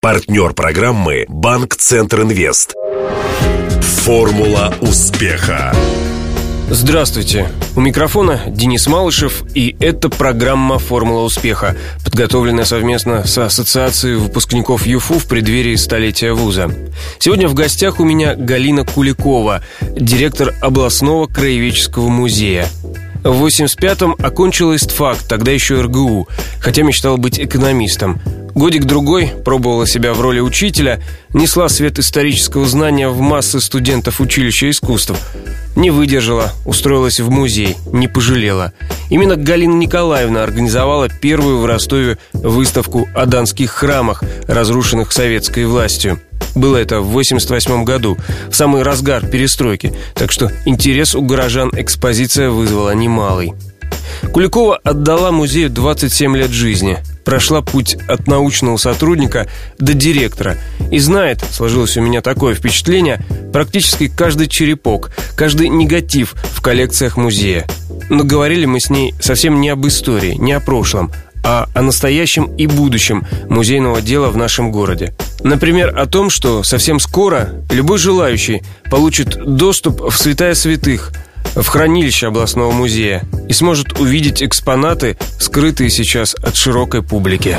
Партнер программы «Банк Центр Инвест». Формула успеха. Здравствуйте. У микрофона Денис Малышев, и это программа «Формула успеха», подготовленная совместно с Ассоциацией выпускников ЮФУ в преддверии столетия вуза. Сегодня в гостях у меня Галина Куликова, директор областного краеведческого музея. В 85-м окончила ИСТФАК, тогда еще РГУ, хотя мечтала быть экономистом. Годик-другой пробовала себя в роли учителя, несла свет исторического знания в массы студентов училища искусств. Не выдержала, устроилась в музей, не пожалела. Именно Галина Николаевна организовала первую в Ростове выставку о донских храмах, разрушенных советской властью. Было это в 88 году, в самый разгар перестройки, так что интерес у горожан экспозиция вызвала немалый. Куликова отдала музею 27 лет жизни, прошла путь от научного сотрудника до директора и знает, сложилось у меня такое впечатление, практически каждый черепок, каждый негатив в коллекциях музея. Но говорили мы с ней совсем не об истории, не о прошлом, а о настоящем и будущем музейного дела в нашем городе. Например, о том, что совсем скоро любой желающий получит доступ в святая святых, в хранилище областного музея и сможет увидеть экспонаты, скрытые сейчас от широкой публики.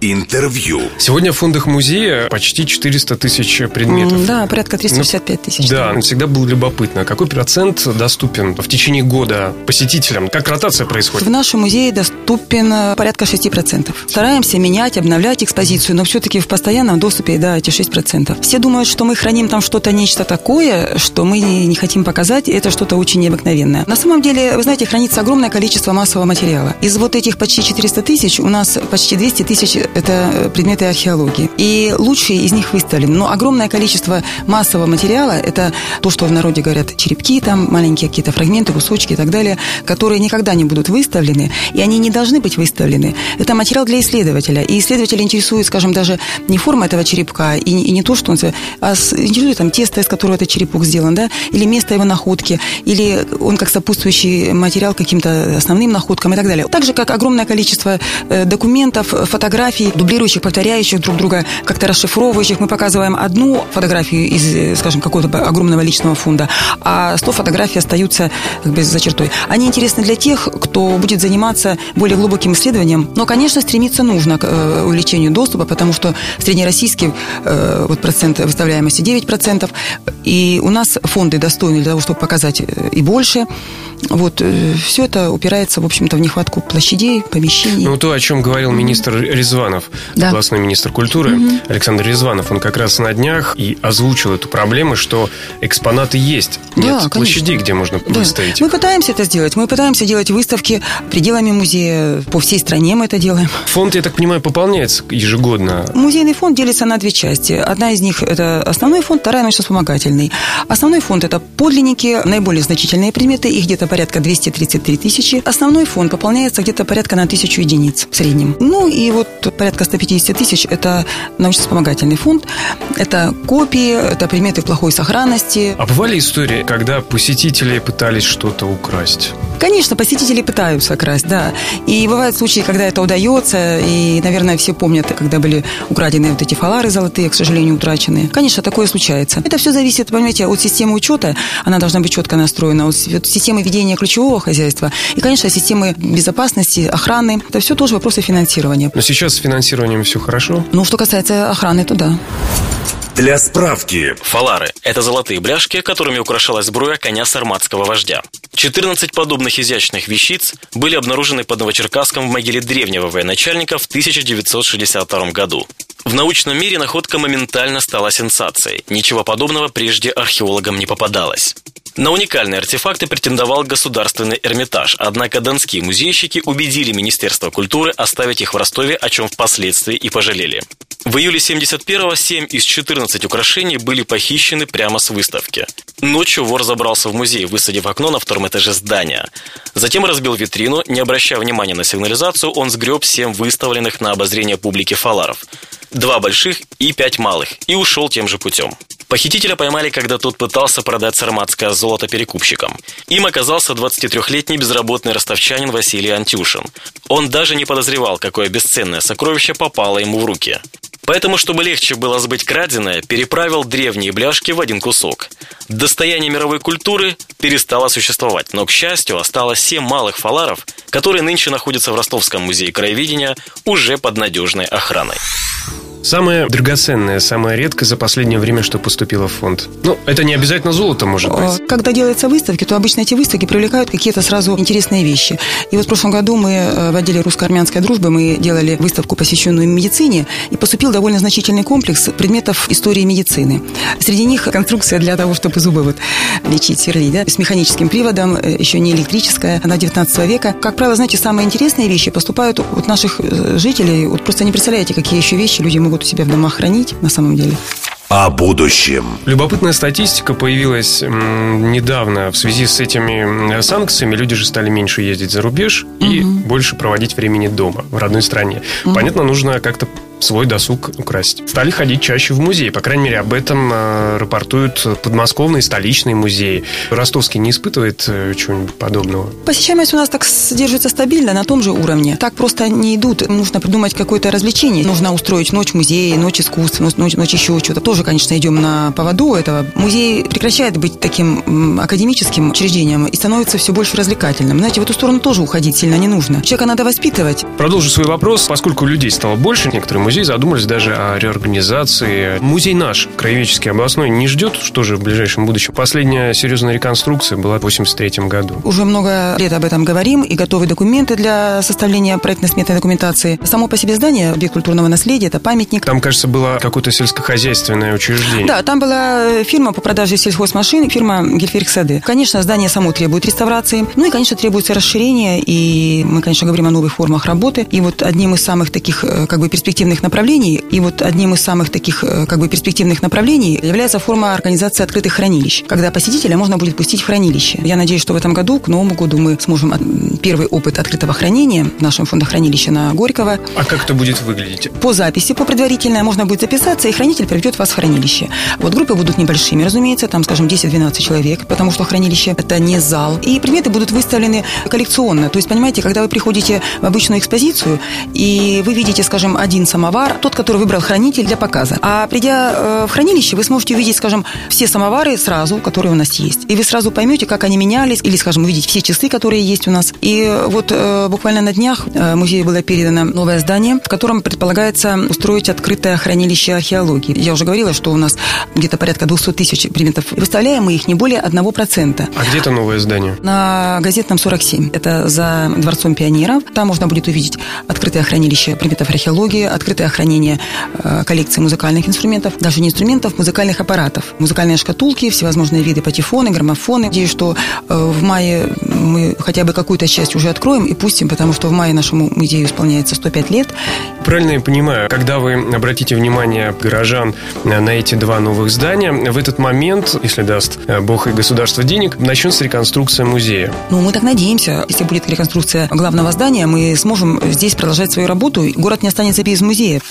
Интервью. Сегодня в фондах музея почти 400 тысяч предметов. Да, порядка 365 тысяч. Да, всегда было любопытно, какой процент доступен в течение года посетителям? Как ротация происходит? В нашем музее доступен э, порядка 6%. Стараемся менять, обновлять экспозицию, но все-таки в постоянном доступе, да, эти 6%. Все думают, что мы храним там что-то, нечто такое, что мы не хотим показать, и это что-то очень необыкновенное. На самом деле, вы знаете, хранится огромное количество массового материала. Из вот этих почти 400 тысяч у нас почти 200 тысяч это э, предметы археологии. И лучшие из них выставлены. Но огромное количество массового материала – это то, что в народе говорят черепки, там маленькие какие-то фрагменты, кусочки и так далее, которые никогда не будут выставлены, и они не должны быть выставлены. Это материал для исследователя. И исследователя интересует, скажем, даже не форма этого черепка, и, и не то, что он... А интересует там тесто, из которого этот черепок сделан, да, или место его находки, или он как сопутствующий материал каким-то основным находкам и так далее. Так же, как огромное количество э, документов, фотографий, фотографий, дублирующих, повторяющих друг друга, как-то расшифровывающих. Мы показываем одну фотографию из, скажем, какого-то огромного личного фонда, а 100 фотографий остаются как бы за чертой. Они интересны для тех, кто будет заниматься более глубоким исследованием. Но, конечно, стремиться нужно к э, увеличению доступа, потому что среднероссийский э, вот процент выставляемости 9%, и у нас фонды достойны для того, чтобы показать э, и больше. Вот, все это упирается, в общем-то, в нехватку площадей, помещений. Ну, то, о чем говорил министр Резван Резванов, да. областной министр культуры, угу. Александр Резванов, он как раз на днях и озвучил эту проблему, что экспонаты есть. Нет да, площадей, где можно да. выставить. Мы пытаемся это сделать. Мы пытаемся делать выставки пределами музея. По всей стране мы это делаем. Фонд, я так понимаю, пополняется ежегодно? Музейный фонд делится на две части. Одна из них – это основной фонд, вторая – научно-вспомогательный. Основной фонд – это подлинники, наиболее значительные предметы, их где-то порядка 233 тысячи. Основной фонд пополняется где-то порядка на тысячу единиц в среднем. Ну и вот порядка 150 тысяч – это научно-вспомогательный фонд, это копии, это предметы плохой сохранности. А бывали истории, когда посетители пытались что-то украсть? Конечно, посетители пытаются красть, да. И бывают случаи, когда это удается, и, наверное, все помнят, когда были украдены вот эти фалары золотые, к сожалению, утраченные. Конечно, такое случается. Это все зависит, понимаете, от системы учета, она должна быть четко настроена, от системы ведения ключевого хозяйства, и, конечно, системы безопасности, охраны. Это все тоже вопросы финансирования. Но сейчас с финансированием все хорошо? Ну, что касается охраны, то да. Для справки. Фалары – это золотые бляшки, которыми украшалась сбруя коня сарматского вождя. 14 подобных изящных вещиц были обнаружены под Новочеркасском в могиле древнего военачальника в 1962 году. В научном мире находка моментально стала сенсацией. Ничего подобного прежде археологам не попадалось. На уникальные артефакты претендовал Государственный Эрмитаж, однако донские музейщики убедили Министерство культуры оставить их в Ростове, о чем впоследствии и пожалели. В июле 71-го 7 из 14 украшений были похищены прямо с выставки. Ночью вор забрался в музей, высадив окно на втором этаже здания. Затем разбил витрину, не обращая внимания на сигнализацию, он сгреб 7 выставленных на обозрение публики фаларов. Два больших и пять малых, и ушел тем же путем. Похитителя поймали, когда тот пытался продать сарматское золото перекупщикам. Им оказался 23-летний безработный ростовчанин Василий Антюшин. Он даже не подозревал, какое бесценное сокровище попало ему в руки. Поэтому, чтобы легче было сбыть краденое, переправил древние бляшки в один кусок. Достояние мировой культуры перестало существовать, но, к счастью, осталось семь малых фаларов, которые нынче находятся в Ростовском музее краеведения уже под надежной охраной. Самое драгоценное, самое редкое за последнее время, что поступило в фонд. Ну, это не обязательно золото, может быть. Когда делаются выставки, то обычно эти выставки привлекают какие-то сразу интересные вещи. И вот в прошлом году мы э, в отделе русско-армянской дружбы мы делали выставку, посвященную медицине, и поступил довольно значительный комплекс предметов истории медицины. Среди них конструкция для того, чтобы зубы вот лечить, сверлить, да, с механическим приводом, э, еще не электрическая, она 19 века. Как правило, знаете, самые интересные вещи поступают от наших э, жителей. Вот просто не представляете, какие еще вещи люди могут у себя в домах хранить на самом деле. О будущем. Любопытная статистика появилась недавно в связи с этими санкциями. Люди же стали меньше ездить за рубеж и угу. больше проводить времени дома, в родной стране. Угу. Понятно, нужно как-то свой досуг украсть. Стали ходить чаще в музей. По крайней мере, об этом э, рапортуют подмосковные столичные музеи. Ростовский не испытывает э, чего-нибудь подобного? Посещаемость у нас так держится стабильно, на том же уровне. Так просто не идут. Нужно придумать какое-то развлечение. Нужно устроить ночь музея, ночь искусств, ночь, ночь еще чего-то. Тоже, конечно, идем на поводу этого. Музей прекращает быть таким академическим учреждением и становится все больше развлекательным. Знаете, в эту сторону тоже уходить сильно не нужно. Человека надо воспитывать. Продолжу свой вопрос. Поскольку людей стало больше, некоторые музей задумались даже о реорганизации. Музей наш, Краеведческий областной, не ждет, что же в ближайшем будущем. Последняя серьезная реконструкция была в 83 году. Уже много лет об этом говорим, и готовы документы для составления проектно-сметной документации. Само по себе здание, объект культурного наследия, это памятник. Там, кажется, было какое-то сельскохозяйственное учреждение. Да, там была фирма по продаже сельхозмашин, фирма Гельферик Сады. Конечно, здание само требует реставрации, ну и, конечно, требуется расширение, и мы, конечно, говорим о новых формах работы. И вот одним из самых таких, э, как бы, перспективных направлений. И вот одним из самых таких э, как бы перспективных направлений является форма организации открытых хранилищ, когда посетителя можно будет пустить в хранилище. Я надеюсь, что в этом году, к Новому году, мы сможем первый опыт открытого хранения в нашем фондохранилище на Горького. А как это будет выглядеть? По записи, по предварительной, можно будет записаться, и хранитель приведет вас в хранилище. Вот группы будут небольшими, разумеется, там, скажем, 10-12 человек, потому что хранилище – это не зал. И предметы будут выставлены коллекционно. То есть, понимаете, когда вы приходите в обычную экспозицию, и вы видите, скажем, один самовар, тот, который выбрал хранитель для показа. А придя э, в хранилище, вы сможете увидеть, скажем, все самовары сразу, которые у нас есть. И вы сразу поймете, как они менялись, или, скажем, увидеть все часы, которые есть у нас. И вот э, буквально на днях э, музею было передано новое здание, в котором предполагается устроить открытое хранилище археологии. Я уже говорила, что у нас где-то порядка 200 тысяч предметов. Выставляем мы их не более 1%. А где это новое здание? На газетном 47. Это за Дворцом пионеров. Там можно будет увидеть открытое хранилище предметов археологии, открытое хранение Э, коллекции музыкальных инструментов, даже не инструментов, музыкальных аппаратов. Музыкальные шкатулки, всевозможные виды патефоны, граммофоны. Надеюсь, что э, в мае мы хотя бы какую-то часть уже откроем и пустим, потому что в мае нашему музею исполняется 105 лет. Правильно я понимаю, когда вы обратите внимание горожан на эти два новых здания, в этот момент, если даст э, Бог и государство денег, начнется реконструкция музея. Ну, мы так надеемся. Если будет реконструкция главного здания, мы сможем здесь продолжать свою работу, и город не останется без музея.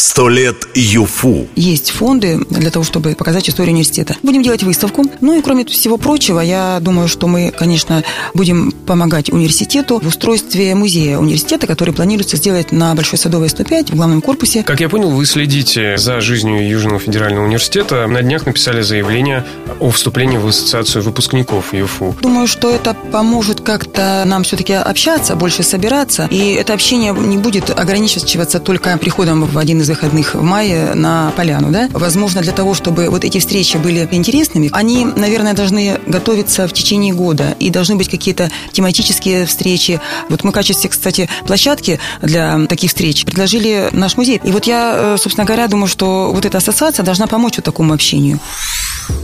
Сто лет ЮФУ. Есть фонды для того, чтобы показать историю университета. Будем делать выставку. Ну и кроме всего прочего, я думаю, что мы, конечно, будем помогать университету в устройстве музея университета, который планируется сделать на Большой Садовой 105 в главном корпусе. Как я понял, вы следите за жизнью Южного федерального университета. На днях написали заявление о вступлении в ассоциацию выпускников ЮФУ. Думаю, что это поможет как-то нам все-таки общаться, больше собираться. И это общение не будет ограничиваться только приходом в один из из выходных в мае на поляну, да? Возможно, для того, чтобы вот эти встречи были интересными, они, наверное, должны готовиться в течение года и должны быть какие-то тематические встречи. Вот мы в качестве, кстати, площадки для таких встреч предложили наш музей. И вот я, э, собственно говоря, думаю, что вот эта ассоциация должна помочь вот такому общению.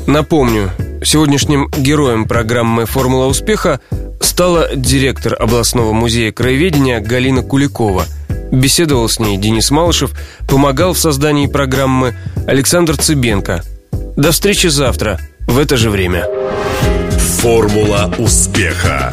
Напомню, сегодняшним героем программы «Формула успеха» стала директор областного музея краеведения Галина Куликова – Беседовал с ней Денис Малышев, помогал в создании программы Александр Цыбенко. До встречи завтра в это же время. Формула успеха.